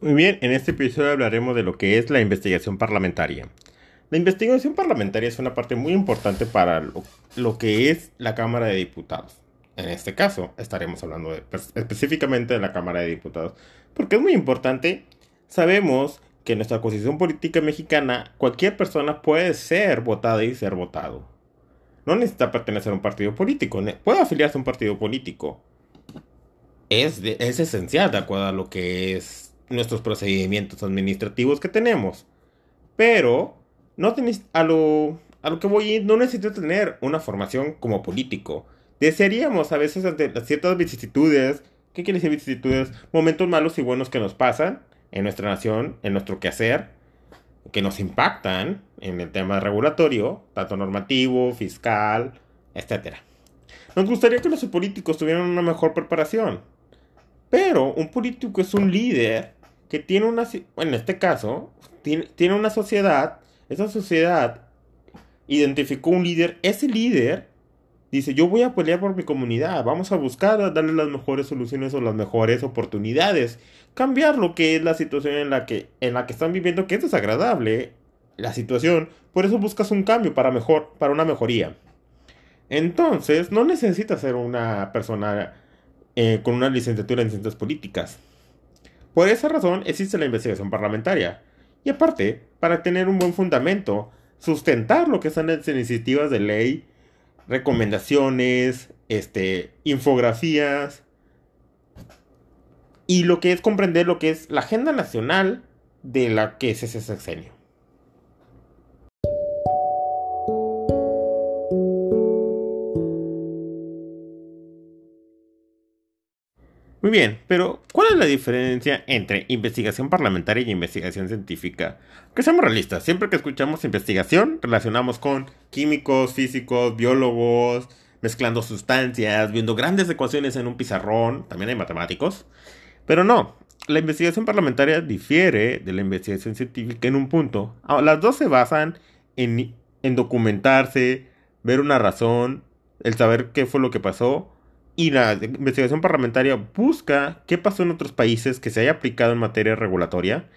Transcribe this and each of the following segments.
Muy bien, en este episodio hablaremos de lo que es la investigación parlamentaria. La investigación parlamentaria es una parte muy importante para lo, que es la Cámara de Diputados. En este caso, estaremos hablando pues, específicamente de la Cámara de Diputados, porque es muy importante. Sabemos que en nuestra constitución política mexicana cualquier persona puede ser votada y ser votado. No necesita pertenecer a un partido político, puede afiliarse a un partido político. Es, es esencial de acuerdo a lo que es nuestros procedimientos administrativos que tenemos. Pero no tenéis a lo a lo que voy no necesito tener una formación como político. Desearíamos a veces ante ciertas vicisitudes, ¿qué quiere decir vicisitudes? Momentos malos y buenos que nos pasan en nuestra nación, en nuestro quehacer, que nos impactan en el tema regulatorio, tanto normativo, fiscal, etc. Nos gustaría que los políticos tuvieran una mejor preparación. Pero un político es un líder que tiene una, en este caso, tiene, tiene una sociedad, esa sociedad identificó un líder, ese líder dice, yo voy a pelear por mi comunidad, vamos a buscar darle las mejores soluciones o las mejores oportunidades, cambiar lo que es la situación en la que, en la que están viviendo, que es desagradable la situación, por eso buscas un cambio para mejor, para una mejoría. Entonces, no necesitas ser una persona eh, con una licenciatura en ciencias políticas. Por esa razón existe la investigación parlamentaria. Y aparte, para tener un buen fundamento, sustentar lo que son las iniciativas de ley, recomendaciones, este, infografías y lo que es comprender lo que es la agenda nacional de la que es ese. Muy bien, pero ¿cuál es la diferencia entre investigación parlamentaria y investigación científica? Que seamos realistas, siempre que escuchamos investigación relacionamos con químicos, físicos, biólogos, mezclando sustancias, viendo grandes ecuaciones en un pizarrón, también hay matemáticos. Pero no, la investigación parlamentaria difiere de la investigación científica en un punto. Ah, las dos se basan en, en documentarse, ver una razón, el saber qué fue lo que pasó y la investigación parlamentaria busca qué pasó en otros países que se haya aplicado en materia regulatoria.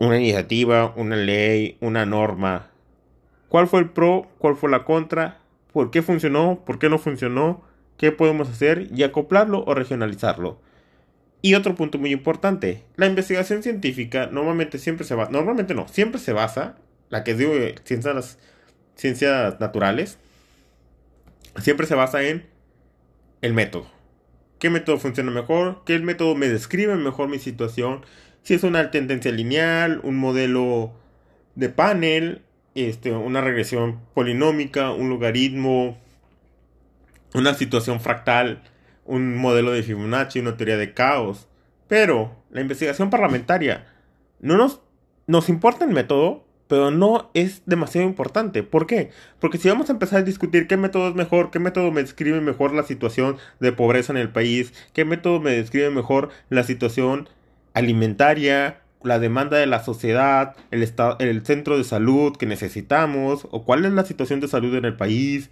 Una iniciativa, una ley, una norma. ¿Cuál fue el pro? ¿Cuál fue la contra? ¿Por qué funcionó? ¿Por qué no funcionó? ¿Qué podemos hacer? Y acoplarlo o regionalizarlo. Y otro punto muy importante, la investigación científica normalmente siempre se basa, normalmente no, siempre se basa, la que digo ciencias, ciencias naturales, siempre se basa en el método. ¿Qué método funciona mejor? ¿Qué método me describe mejor mi situación? Si es una tendencia lineal, un modelo de panel, este, una regresión polinómica, un logaritmo, una situación fractal, un modelo de Fibonacci, una teoría de caos. Pero la investigación parlamentaria no nos, nos importa el método, pero no es demasiado importante. ¿Por qué? Porque si vamos a empezar a discutir qué método es mejor, qué método me describe mejor la situación de pobreza en el país, qué método me describe mejor la situación alimentaria, la demanda de la sociedad, el, el centro de salud que necesitamos, o cuál es la situación de salud en el país,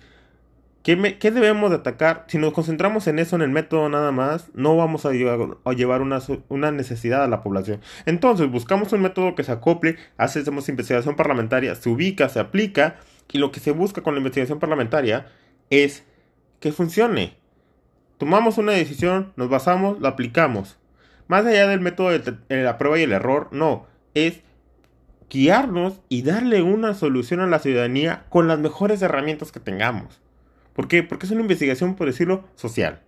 ¿Qué, debemos de atacar? Si nos concentramos en eso, en el método nada más, no vamos a llevar, una, necesidad a la población. Entonces, buscamos un método que se acople, hacemos investigación parlamentaria, se ubica, se aplica, y lo que se busca con la investigación parlamentaria es que funcione. Tomamos una decisión, nos basamos, la aplicamos. Más allá del método de la prueba y el error, no, es guiarnos y darle una solución a la ciudadanía con las mejores herramientas que tengamos. ¿Por qué? Porque es una investigación, por decirlo, social.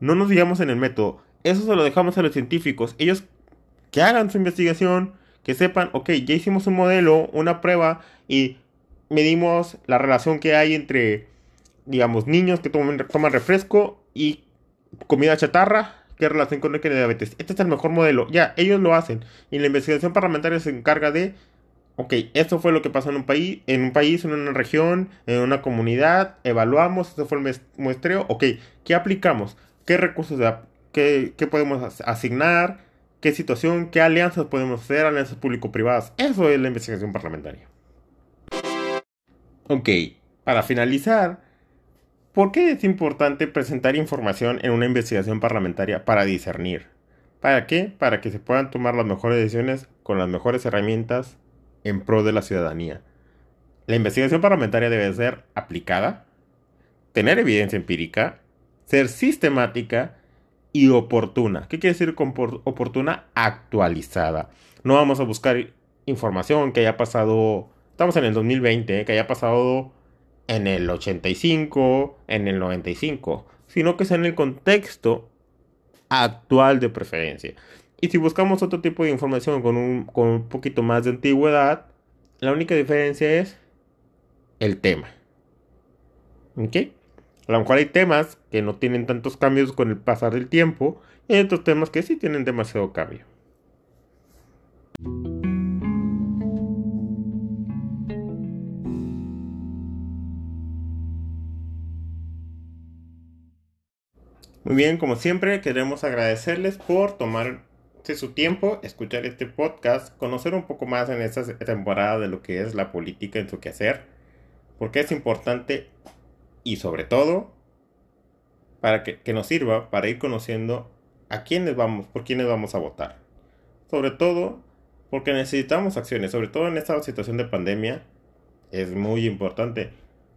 No nos digamos en el método. Eso se lo dejamos a los científicos. Ellos que hagan su investigación, que sepan, ok, ya hicimos un modelo, una prueba y medimos la relación que hay entre, digamos, niños que toman, refresco y comida chatarra. ¿Qué relación con el que diabetes? Este es el mejor modelo. Ya, ellos lo hacen. Y la investigación parlamentaria se encarga de ok, esto fue lo que pasó en un país, en un país, en una región, en una comunidad, evaluamos, esto fue el muestreo, ok, ¿qué aplicamos? ¿Qué recursos, qué, qué podemos asignar? ¿Qué situación, qué alianzas podemos hacer, alianzas público-privadas? Eso es la investigación parlamentaria. Ok, para finalizar, ¿por qué es importante presentar información en una investigación parlamentaria para discernir? ¿Para qué? Para que se puedan tomar las mejores decisiones con las mejores herramientas en pro de la ciudadanía. La investigación parlamentaria debe ser aplicada, tener evidencia empírica, ser sistemática y oportuna. ¿Qué quiere decir con oportuna? Actualizada. No vamos a buscar información que haya pasado, estamos en el 2020, ¿eh? que haya pasado en el 85, en el 95, sino que sea en el contexto actual de preferencia. Y si buscamos otro tipo de información con un, con un poquito más de antigüedad, la única diferencia es el tema. ¿Ok? A lo mejor hay temas que no tienen tantos cambios con el pasar del tiempo y hay otros temas que sí tienen demasiado cambio. Muy bien, como siempre, queremos agradecerles por tomar su tiempo, escuchar este podcast, conocer un poco más en esta temporada de lo que es la política en su quehacer, porque es importante y sobre todo para que, que nos sirva para ir conociendo a quiénes vamos, por quiénes vamos a votar. Sobre todo porque necesitamos acciones, sobre todo en esta situación de pandemia, es muy importante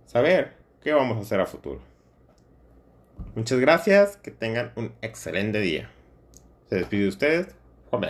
saber qué vamos a hacer a futuro. Muchas gracias, que tengan un excelente día. Se despide de ustedes, Juan